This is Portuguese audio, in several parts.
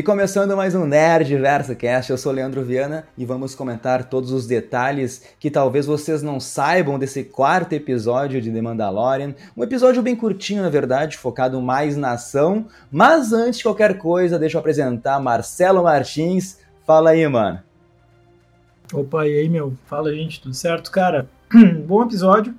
E começando mais um Nerd Verso Cast, eu sou Leandro Viana e vamos comentar todos os detalhes que talvez vocês não saibam desse quarto episódio de The Mandalorian. Um episódio bem curtinho, na verdade, focado mais na ação. Mas antes de qualquer coisa, deixa eu apresentar Marcelo Martins. Fala aí, mano. Opa, e aí, meu? Fala, gente, tudo certo? Cara, bom episódio.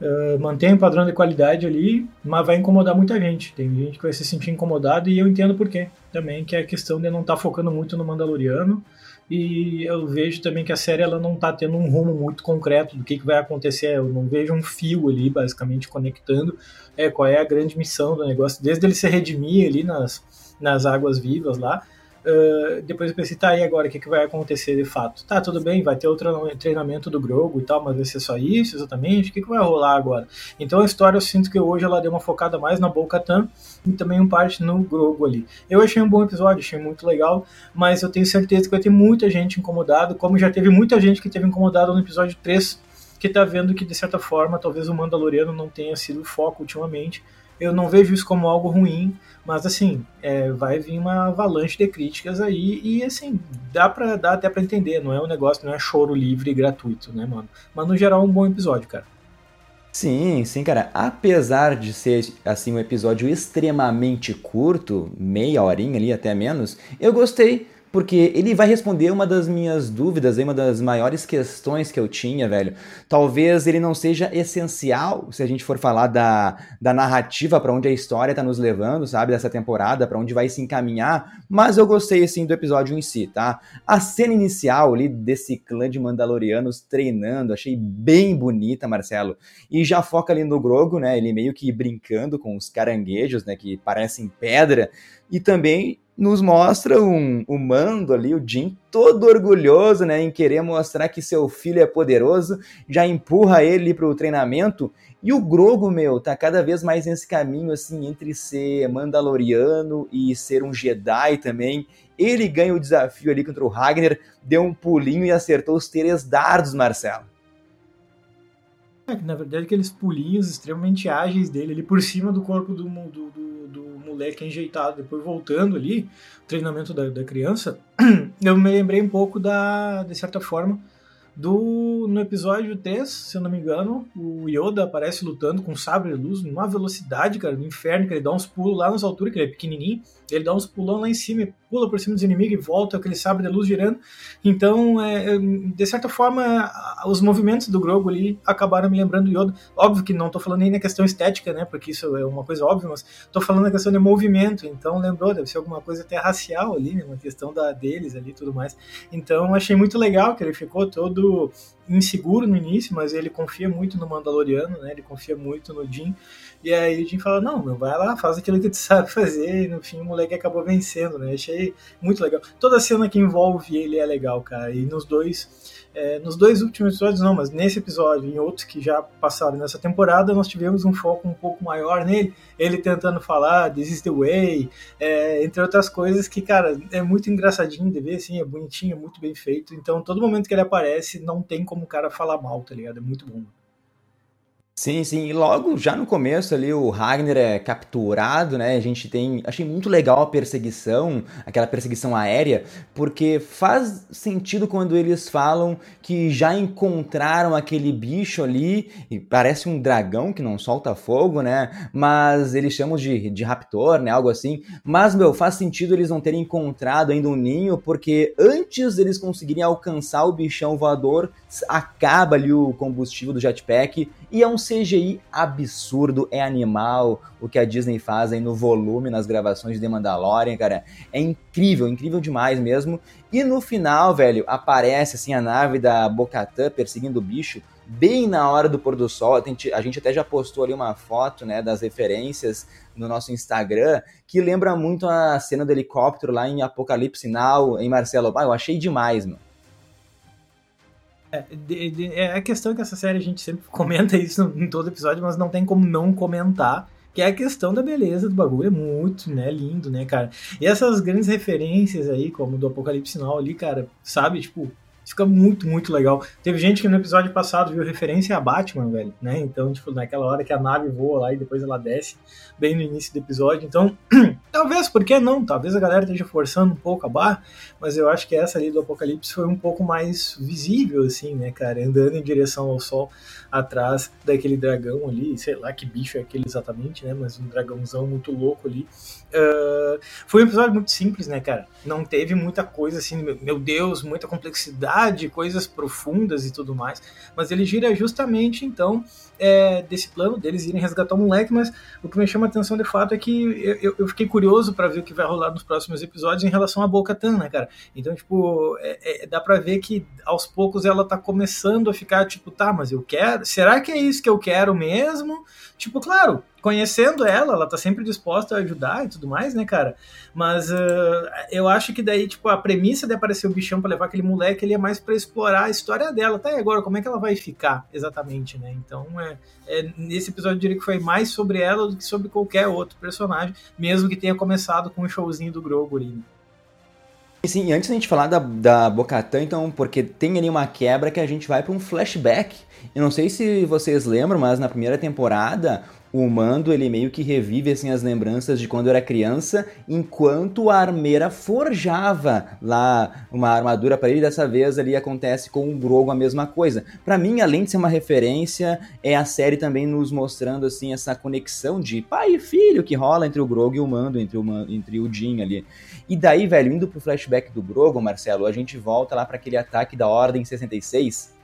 Uh, mantém o padrão de qualidade ali, mas vai incomodar muita gente. Tem gente que vai se sentir incomodado e eu entendo por quê também, que é a questão de não estar tá focando muito no Mandaloriano. E eu vejo também que a série ela não está tendo um rumo muito concreto do que, que vai acontecer. Eu não vejo um fio ali, basicamente, conectando é, qual é a grande missão do negócio, desde ele se redimir ali nas, nas águas vivas lá, Uh, depois eu pensei, tá, e agora o que, que vai acontecer de fato? Tá, tudo bem, vai ter outro treinamento do Grogu e tal, mas vai ser só isso exatamente? O que, que vai rolar agora? Então a história eu sinto que hoje ela deu uma focada mais na Bo-Katan e também um parte no Grogu ali. Eu achei um bom episódio, achei muito legal, mas eu tenho certeza que vai ter muita gente incomodada, como já teve muita gente que teve incomodado no episódio 3, que tá vendo que de certa forma talvez o Mandaloriano não tenha sido o foco ultimamente. Eu não vejo isso como algo ruim, mas assim, é, vai vir uma avalanche de críticas aí e assim, dá para dá até para entender, não é um negócio, não é choro livre e gratuito, né, mano? Mas no geral é um bom episódio, cara. Sim, sim, cara. Apesar de ser assim um episódio extremamente curto, meia horinha ali até menos, eu gostei porque ele vai responder uma das minhas dúvidas, uma das maiores questões que eu tinha, velho. Talvez ele não seja essencial se a gente for falar da, da narrativa para onde a história tá nos levando, sabe, dessa temporada, para onde vai se encaminhar, mas eu gostei assim do episódio em si, tá? A cena inicial ali desse clã de Mandalorianos treinando, achei bem bonita, Marcelo. E já foca ali no Grogo, né? Ele meio que brincando com os caranguejos, né, que parecem pedra, e também nos mostra um, um mando ali, o Jim, todo orgulhoso, né, em querer mostrar que seu filho é poderoso, já empurra ele para o treinamento. E o Grogo, meu, tá cada vez mais nesse caminho, assim, entre ser mandaloriano e ser um Jedi também. Ele ganha o desafio ali contra o Ragnar, deu um pulinho e acertou os três dardos, Marcelo. É, na verdade, aqueles pulinhos extremamente ágeis dele ali por cima do corpo do, do, do moleque enjeitado, depois voltando ali, treinamento da, da criança, eu me lembrei um pouco da, de certa forma, do no episódio 3, se eu não me engano, o Yoda aparece lutando com um sabre de luz numa velocidade, cara, do inferno, que ele dá uns pulos lá nas alturas, que ele é pequenininho, ele dá uns pulão lá em cima, pula por cima dos inimigos e volta aquele sabre de luz girando. Então, é, é de certa forma, os movimentos do Grogu ali acabaram me lembrando do Yoda. Óbvio que não estou falando nem na questão estética, né, porque isso é uma coisa óbvia, mas estou falando na questão de movimento. Então, lembrou, deve ser alguma coisa até racial ali, né, uma questão da deles ali e tudo mais. Então, achei muito legal que ele ficou todo inseguro no início, mas ele confia muito no Mandaloriano, né? Ele confia muito no Jin. E aí o Jim fala, não, meu, vai lá, faz aquilo que tu sabe fazer. E no fim o moleque acabou vencendo, né? Achei muito legal. Toda cena que envolve ele é legal, cara. E nos dois. É, nos dois últimos episódios não, mas nesse episódio e em outros que já passaram nessa temporada, nós tivemos um foco um pouco maior nele, ele tentando falar This is the way, é, entre outras coisas que, cara, é muito engraçadinho de ver, assim, é bonitinho, é muito bem feito, então todo momento que ele aparece, não tem como o cara falar mal, tá ligado? É muito bom. Sim, sim. E logo, já no começo ali, o Ragnar é capturado, né? A gente tem. Achei muito legal a perseguição, aquela perseguição aérea, porque faz sentido quando eles falam que já encontraram aquele bicho ali, e parece um dragão que não solta fogo, né? Mas eles chamam de, de raptor, né? Algo assim. Mas, meu, faz sentido eles não terem encontrado ainda um ninho, porque antes deles conseguirem alcançar o bichão voador, acaba ali o combustível do jetpack e é um CGI absurdo, é animal o que a Disney faz aí no volume, nas gravações de The Mandalorian, cara. É incrível, incrível demais mesmo. E no final, velho, aparece assim a nave da Bocatã perseguindo o bicho, bem na hora do pôr do sol. A gente, a gente até já postou ali uma foto, né, das referências no nosso Instagram, que lembra muito a cena do helicóptero lá em Apocalipse Now, em Marcelo. Ah, eu achei demais, mano. É, de, de, é a questão que essa série a gente sempre comenta isso em todo episódio, mas não tem como não comentar. Que é a questão da beleza do bagulho, é muito, né, lindo, né, cara? E essas grandes referências aí, como do Apocalipse Now ali, cara, sabe, tipo, fica muito, muito legal. Teve gente que no episódio passado viu referência a Batman, velho, né? Então, tipo, naquela hora que a nave voa lá e depois ela desce, bem no início do episódio. Então, talvez, por que não? Talvez a galera esteja forçando um pouco a barra, mas eu acho que essa ali do Apocalipse foi um pouco mais visível, assim, né, cara? Andando em direção ao sol, atrás daquele dragão ali, sei lá que bicho é aquele exatamente, né? Mas um dragãozão muito louco ali. Uh, foi um episódio muito simples, né, cara? Não teve muita coisa assim, meu Deus, muita complexidade, coisas profundas e tudo mais. Mas ele gira justamente, então, é, desse plano deles irem resgatar o moleque. Mas o que me chama a atenção de fato é que eu, eu fiquei curioso para ver o que vai rolar nos próximos episódios em relação a Boca Tan, né, cara? Então, tipo, é, é, dá pra ver que aos poucos ela tá começando a ficar, tipo, tá, mas eu quero. Será que é isso que eu quero mesmo? Tipo, claro, conhecendo ela, ela tá sempre disposta a ajudar e tudo mais, né, cara? Mas uh, eu acho que daí, tipo, a premissa de aparecer o bichão para levar aquele moleque, ele é mais para explorar a história dela. Tá, e agora, como é que ela vai ficar exatamente, né? Então, é, é, nesse episódio eu diria que foi mais sobre ela do que sobre qualquer outro personagem, mesmo que tenha começado com o um showzinho do Grogu ali, né? Sim, antes da gente falar da, da Bocatã, então, porque tem ali uma quebra que a gente vai para um flashback. Eu não sei se vocês lembram, mas na primeira temporada o Mando ele meio que revive assim as lembranças de quando era criança, enquanto a armeira forjava lá uma armadura para ele. Dessa vez ali acontece com o Grogu a mesma coisa. Para mim, além de ser uma referência, é a série também nos mostrando assim essa conexão de pai e filho que rola entre o Grogu e o Mando, entre o, entre o Jin ali. E daí, velho, indo pro flashback do Grogu, Marcelo, a gente volta lá para aquele ataque da Ordem 66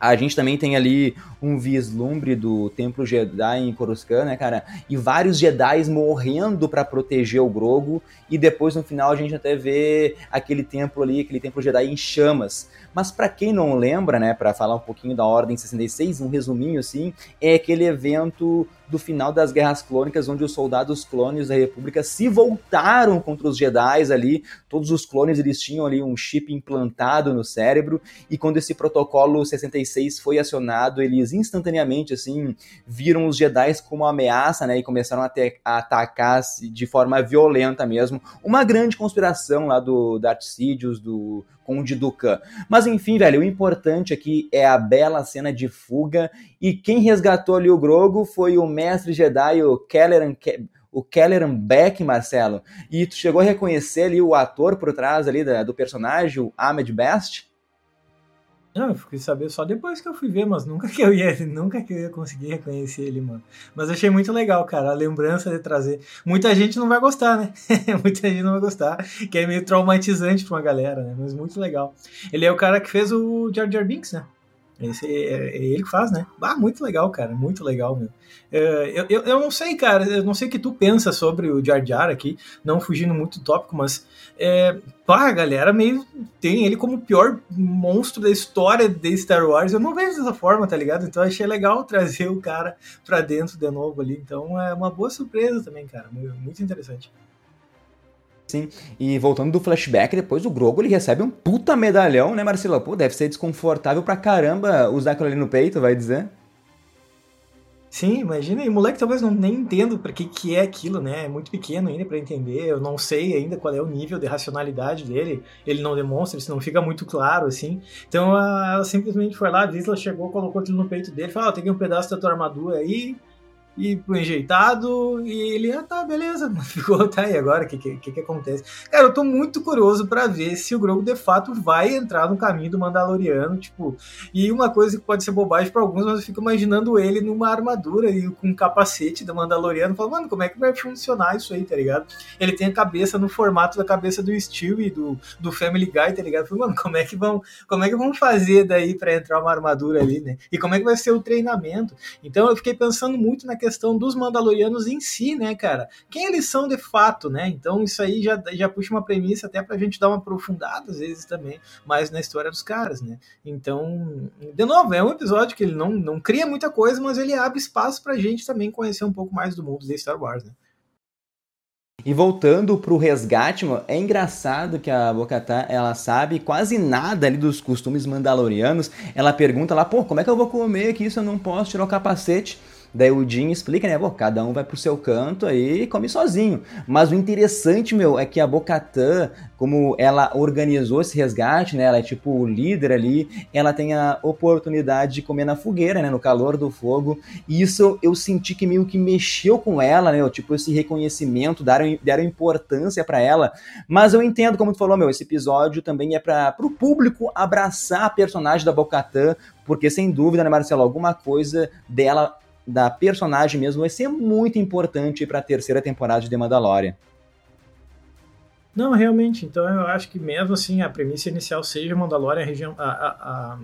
a gente também tem ali um vislumbre do Templo Jedi em Coruscant, né, cara? E vários Jedi morrendo para proteger o Grogu. E depois, no final, a gente até vê aquele templo ali, aquele Templo Jedi em chamas. Mas para quem não lembra, né, para falar um pouquinho da Ordem 66, um resuminho assim, é aquele evento do final das Guerras Clônicas, onde os soldados clones da República se voltaram contra os Jedi ali. Todos os clones eles tinham ali um chip implantado no cérebro e quando esse protocolo 66 foi acionado, eles instantaneamente assim viram os Jedi como uma ameaça, né, e começaram a, ter, a atacar de forma violenta mesmo. Uma grande conspiração lá do Darth Sidious, do Conde Dukan. Mas enfim, velho, o importante aqui é a bela cena de fuga e quem resgatou ali o Grogo foi o mestre Jedi, o Kelleran, o Kelleran Beck, Marcelo. E tu chegou a reconhecer ali o ator por trás ali do personagem, o Ahmed Best? Não, eu fui saber só depois que eu fui ver, mas nunca que eu ia, nunca que eu ia conseguir reconhecer ele, mano. Mas achei muito legal, cara, a lembrança de trazer. Muita gente não vai gostar, né? Muita gente não vai gostar, que é meio traumatizante pra uma galera, né? Mas muito legal. Ele é o cara que fez o Jar Jar Binks, né? Esse é, é ele que faz, né? Ah, muito legal, cara, muito legal, meu. É, eu, eu, eu, não sei, cara, eu não sei o que tu pensa sobre o Jar Jar aqui, não fugindo muito do tópico, mas é, pá, a galera meio tem ele como o pior monstro da história de Star Wars. Eu não vejo dessa forma, tá ligado? Então achei legal trazer o cara pra dentro de novo ali. Então é uma boa surpresa também, cara, muito interessante. Sim, e voltando do flashback, depois o Grogo ele recebe um puta medalhão, né, Marcelo? Pô, deve ser desconfortável pra caramba usar aquilo ali no peito, vai dizer? Sim, imagina, e o moleque talvez não nem entenda para que que é aquilo, né? É muito pequeno ainda para entender. Eu não sei ainda qual é o nível de racionalidade dele. Ele não demonstra, isso não fica muito claro assim. Então ela simplesmente foi lá, a Visla chegou, colocou aquilo no peito dele, falou: oh, "Tem um pedaço da tua armadura aí, e pro enjeitado, e ele, ah tá, beleza, ficou, tá aí agora, o que, que, que acontece? Cara, eu tô muito curioso para ver se o Grogu de fato vai entrar no caminho do Mandaloriano, tipo, e uma coisa que pode ser bobagem para alguns, mas eu fico imaginando ele numa armadura e com um capacete do Mandaloriano, falando, mano, como é que vai funcionar isso aí, tá ligado? Ele tem a cabeça no formato da cabeça do Steel e do, do Family Guy, tá ligado? Falei, mano, como é que vão, como é que vão fazer daí para entrar uma armadura ali, né? E como é que vai ser o treinamento? Então eu fiquei pensando muito na questão questão dos Mandalorianos em si, né, cara? Quem eles são de fato, né? Então isso aí já, já puxa uma premissa até pra gente dar uma aprofundada, às vezes, também, mais na história dos caras, né? Então, de novo, é um episódio que ele não, não cria muita coisa, mas ele abre espaço pra gente também conhecer um pouco mais do mundo de Star Wars, né? E voltando pro resgate, é engraçado que a Bocatá, ela sabe quase nada ali dos costumes mandalorianos. Ela pergunta lá, pô, como é que eu vou comer aqui se eu não posso tirar o capacete? Daí o Jim explica, né? Pô, cada um vai pro seu canto aí e come sozinho. Mas o interessante, meu, é que a Bocatã, como ela organizou esse resgate, né? Ela é tipo o líder ali, ela tem a oportunidade de comer na fogueira, né? No calor do fogo. E isso eu senti que meio que mexeu com ela, né? Tipo, esse reconhecimento, deram, deram importância para ela. Mas eu entendo, como tu falou, meu, esse episódio também é para o público abraçar a personagem da Bocatã, porque sem dúvida, né, Marcelo, alguma coisa dela da personagem mesmo vai ser muito importante para a terceira temporada de The Mandalorian. Não, realmente. Então eu acho que mesmo assim a premissa inicial seja Mandalorian, a, região, a, a, a,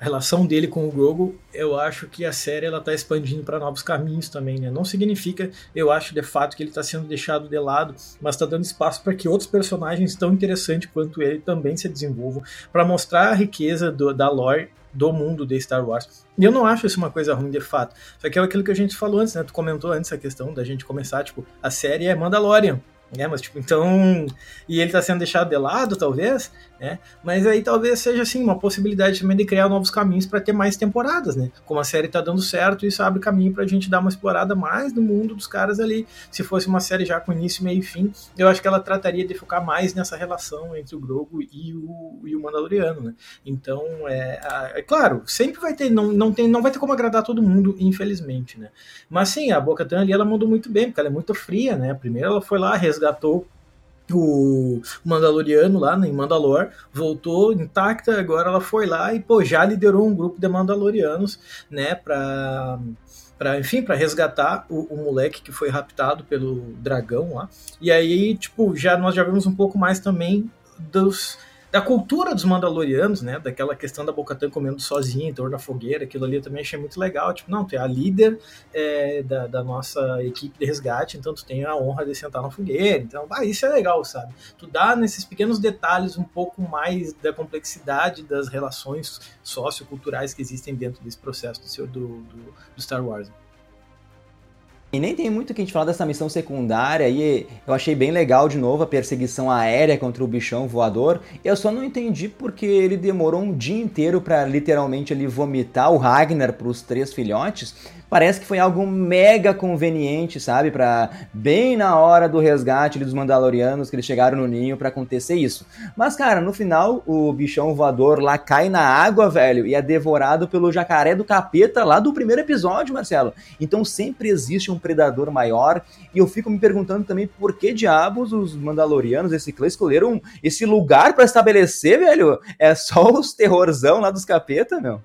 relação dele com o Grogu, eu acho que a série ela está expandindo para novos caminhos também, né? Não significa, eu acho de fato que ele está sendo deixado de lado, mas está dando espaço para que outros personagens tão interessantes quanto ele também se desenvolvam, para mostrar a riqueza do, da lore do mundo de Star Wars. E eu não acho isso uma coisa ruim de fato. Só que é aquilo que a gente falou antes, né? Tu comentou antes a questão da gente começar, tipo, a série é Mandalorian. É, mas tipo, então. E ele tá sendo deixado de lado, talvez, né? Mas aí talvez seja assim, uma possibilidade também de criar novos caminhos para ter mais temporadas, né? Como a série tá dando certo, isso abre caminho pra gente dar uma explorada mais no mundo dos caras ali. Se fosse uma série já com início, meio e fim, eu acho que ela trataria de focar mais nessa relação entre o Grogu e o, e o Mandaloriano, né? Então, é, é claro, sempre vai ter, não, não, tem, não vai ter como agradar todo mundo, infelizmente, né? Mas sim, a Boca ali ela mandou muito bem, porque ela é muito fria, né? Primeiro ela foi lá, resgatou o Mandaloriano lá em Mandalor, voltou intacta, agora ela foi lá e pô, já liderou um grupo de Mandalorianos, né, para para enfim, para resgatar o, o, moleque que foi raptado pelo dragão lá. E aí, tipo, já nós já vimos um pouco mais também dos da cultura dos Mandalorianos, né? Daquela questão da Bocatã comendo sozinha em torno da fogueira, aquilo ali eu também achei muito legal. Tipo, não, tu é a líder é, da, da, nossa equipe de resgate, então tu tem a honra de sentar na fogueira. Então, ah, isso é legal, sabe? Tu dá nesses pequenos detalhes um pouco mais da complexidade das relações socioculturais que existem dentro desse processo do, do, do, do Star Wars. E nem tem muito que a gente falar dessa missão secundária e eu achei bem legal de novo a perseguição aérea contra o bichão voador. Eu só não entendi porque ele demorou um dia inteiro para literalmente ali vomitar o Ragnar para os três filhotes parece que foi algo mega conveniente, sabe? Para bem na hora do resgate dos Mandalorianos que eles chegaram no ninho para acontecer isso. Mas, cara, no final, o bichão voador lá cai na água, velho, e é devorado pelo jacaré do capeta lá do primeiro episódio, Marcelo. Então sempre existe um predador maior. E eu fico me perguntando também por que diabos os Mandalorianos, esse clã, escolheram esse lugar para estabelecer, velho? É só os terrorzão lá dos capeta, meu?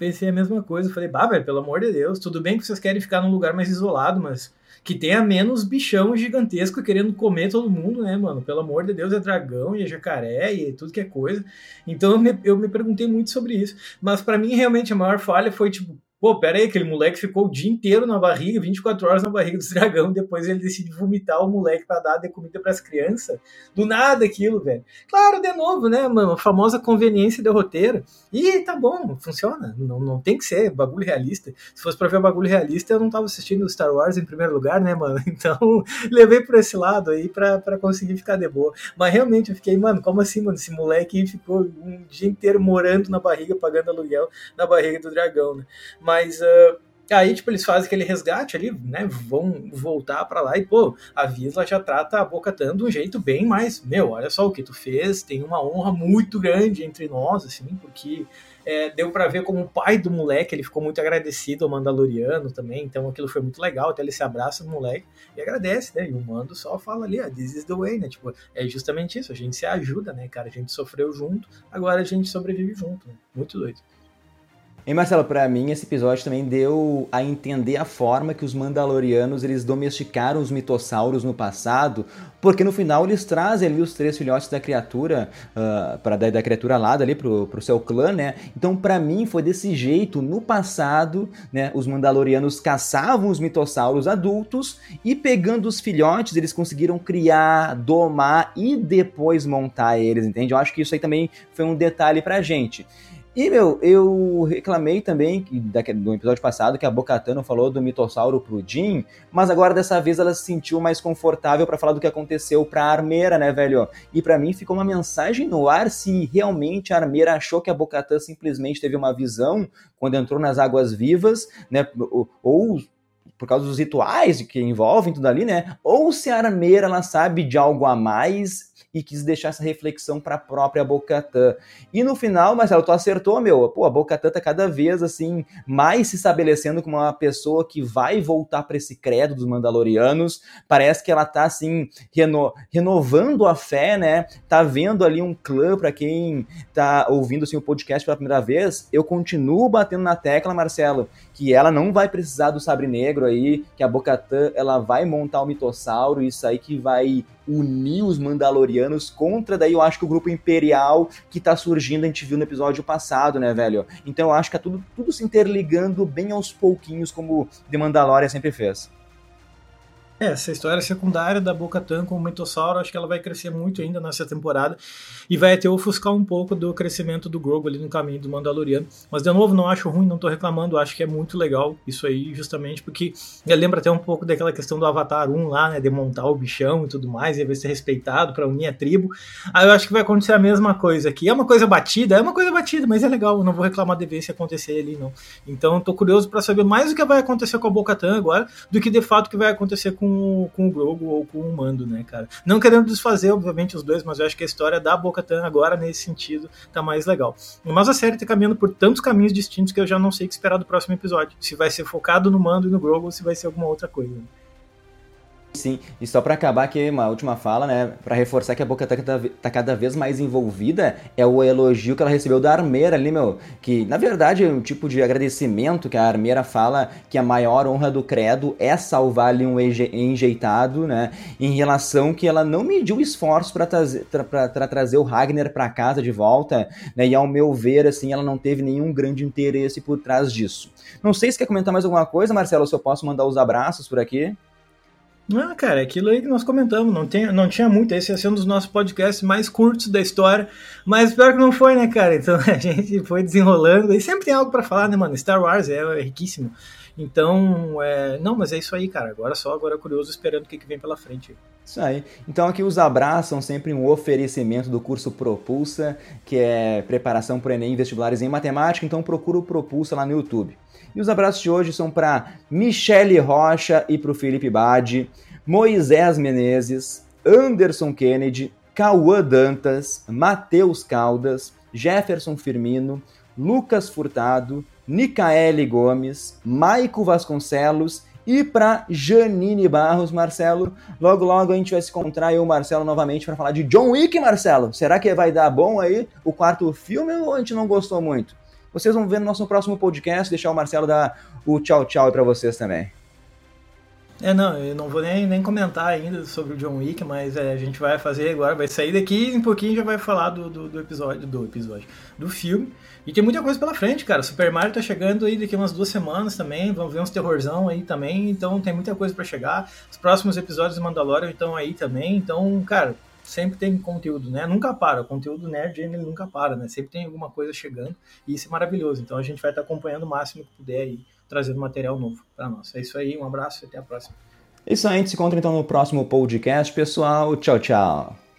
pensei a mesma coisa. Falei, bah, velho, pelo amor de Deus, tudo bem que vocês querem ficar num lugar mais isolado, mas que tenha menos bichão gigantesco querendo comer todo mundo, né, mano? Pelo amor de Deus, é dragão e é jacaré e tudo que é coisa. Então eu me, eu me perguntei muito sobre isso. Mas para mim, realmente, a maior falha foi, tipo, Pô, pera aí, aquele moleque ficou o dia inteiro na barriga, 24 horas na barriga do dragão, depois ele decide vomitar o moleque para dar de comida para as crianças. Do nada aquilo, velho. Claro, de novo, né, mano? A famosa conveniência do roteiro. E tá bom, funciona. Não, não tem que ser bagulho realista. Se fosse pra ver bagulho realista, eu não tava assistindo Star Wars em primeiro lugar, né, mano? Então, levei por esse lado aí pra conseguir ficar de boa. Mas realmente eu fiquei, mano, como assim, mano? Esse moleque ficou um dia inteiro morando na barriga, pagando aluguel na barriga do dragão, né? Mas uh, aí, tipo, eles fazem aquele resgate ali, né? Vão voltar para lá e, pô, a Visla já trata a Boca Tan de um jeito bem mais, meu, olha só o que tu fez, tem uma honra muito grande entre nós, assim, porque é, deu para ver como o pai do moleque, ele ficou muito agradecido ao Mandaloriano também, então aquilo foi muito legal, até ele se abraça no moleque e agradece, né? E o Mando só fala ali, ah, this is the way, né? Tipo, é justamente isso, a gente se ajuda, né, cara? A gente sofreu junto, agora a gente sobrevive junto, né? Muito doido. E Marcelo, para mim esse episódio também deu a entender a forma que os Mandalorianos eles domesticaram os mitossauros no passado, porque no final eles trazem ali os três filhotes da criatura, uh, para da, da, criatura alada ali pro, pro seu clã, né? Então para mim foi desse jeito. No passado, né, os Mandalorianos caçavam os mitossauros adultos e pegando os filhotes eles conseguiram criar, domar e depois montar eles, entende? Eu acho que isso aí também foi um detalhe pra gente. E, meu, eu reclamei também do episódio passado que a Bocatano falou do mitossauro pro Jim, mas agora dessa vez ela se sentiu mais confortável para falar do que aconteceu pra Armeira, né, velho? E para mim ficou uma mensagem no ar se realmente a Armeira achou que a Bocatã simplesmente teve uma visão quando entrou nas águas vivas, né? Ou, por causa dos rituais que envolvem tudo ali, né? Ou se a Armeira ela sabe de algo a mais e quis deixar essa reflexão para a própria Bocatã. E no final, Marcelo, tu acertou, meu. Pô, a Bocatã tá cada vez assim mais se estabelecendo como uma pessoa que vai voltar para esse credo dos Mandalorianos. Parece que ela tá assim reno renovando a fé, né? Tá vendo ali um clã para quem tá ouvindo assim o podcast pela primeira vez. Eu continuo batendo na tecla, Marcelo, que ela não vai precisar do sabre negro aí, que a Bocatã ela vai montar o mitossauro, isso aí que vai unir os Mandalorianos contra daí eu acho que o grupo imperial que tá surgindo, a gente viu no episódio passado, né, velho? Então eu acho que é tudo, tudo se interligando bem aos pouquinhos, como The Mandalorian sempre fez. É, essa história secundária da Boca Tan com o Mitossauro, acho que ela vai crescer muito ainda nessa temporada e vai até ofuscar um pouco do crescimento do Grogu ali no caminho do Mandaloriano. Mas de novo, não acho ruim, não tô reclamando, acho que é muito legal isso aí, justamente porque lembra até um pouco daquela questão do Avatar 1 lá, né, de montar o bichão e tudo mais, e vai ser respeitado para unir a tribo. Aí eu acho que vai acontecer a mesma coisa aqui. É uma coisa batida, é uma coisa batida, mas é legal, não vou reclamar de ver se acontecer ali não. Então tô curioso para saber mais o que vai acontecer com a Boca Tan agora do que de fato o que vai acontecer com com, com o Grogu ou com o Mando, né, cara? Não querendo desfazer, obviamente, os dois, mas eu acho que a história da Bo-Katan agora, nesse sentido, tá mais legal. Mas a série tá caminhando por tantos caminhos distintos que eu já não sei o que esperar do próximo episódio. Se vai ser focado no Mando e no Grogu ou se vai ser alguma outra coisa. Sim, e só para acabar aqui, uma última fala, né, para reforçar que a Boca tá, tá, cada vez mais envolvida, é o elogio que ela recebeu da Armeira ali, meu, que na verdade é um tipo de agradecimento que a Armeira fala que a maior honra do credo é salvar ali um enjeitado, né, em relação que ela não mediu esforço para trazer, trazer o Ragnar para casa de volta, né, e ao meu ver, assim, ela não teve nenhum grande interesse por trás disso. Não sei se quer comentar mais alguma coisa, Marcelo, se eu posso mandar os abraços por aqui. Ah, cara, aquilo aí que nós comentamos, não, tem, não tinha muito. Esse ia ser um dos nossos podcasts mais curtos da história, mas pior que não foi, né, cara? Então a gente foi desenrolando e sempre tem algo para falar, né, mano? Star Wars é, é riquíssimo. Então, é... não, mas é isso aí, cara. Agora só, agora curioso, esperando o que, que vem pela frente. Isso aí. Então aqui os abraços sempre um oferecimento do curso Propulsa, que é preparação para o Enem vestibulares em matemática. Então procura o Propulsa lá no YouTube. E os abraços de hoje são para Michele Rocha e para o Felipe Bade, Moisés Menezes, Anderson Kennedy, Cauã Dantas, Matheus Caldas, Jefferson Firmino, Lucas Furtado, Nicaele Gomes, Maico Vasconcelos e para Janine Barros, Marcelo. Logo, logo a gente vai se encontrar eu e o Marcelo novamente para falar de John Wick, Marcelo. Será que vai dar bom aí o quarto filme ou a gente não gostou muito? Vocês vão ver no nosso próximo podcast, deixar o Marcelo dar o tchau tchau para vocês também. É, não, eu não vou nem, nem comentar ainda sobre o John Wick, mas é, a gente vai fazer agora, vai sair daqui e um pouquinho já vai falar do, do, do, episódio, do episódio, do filme. E tem muita coisa pela frente, cara. Super Mario tá chegando aí daqui umas duas semanas também, vamos ver uns terrorzão aí também, então tem muita coisa para chegar. Os próximos episódios do Mandalorian estão aí também, então, cara, sempre tem conteúdo, né? Nunca para. O conteúdo nerd ele nunca para, né? Sempre tem alguma coisa chegando e isso é maravilhoso. Então a gente vai estar acompanhando o máximo que puder aí, trazendo material novo para nós. É isso aí, um abraço e até a próxima. É isso aí, a gente se encontra então no próximo podcast, pessoal. Tchau, tchau.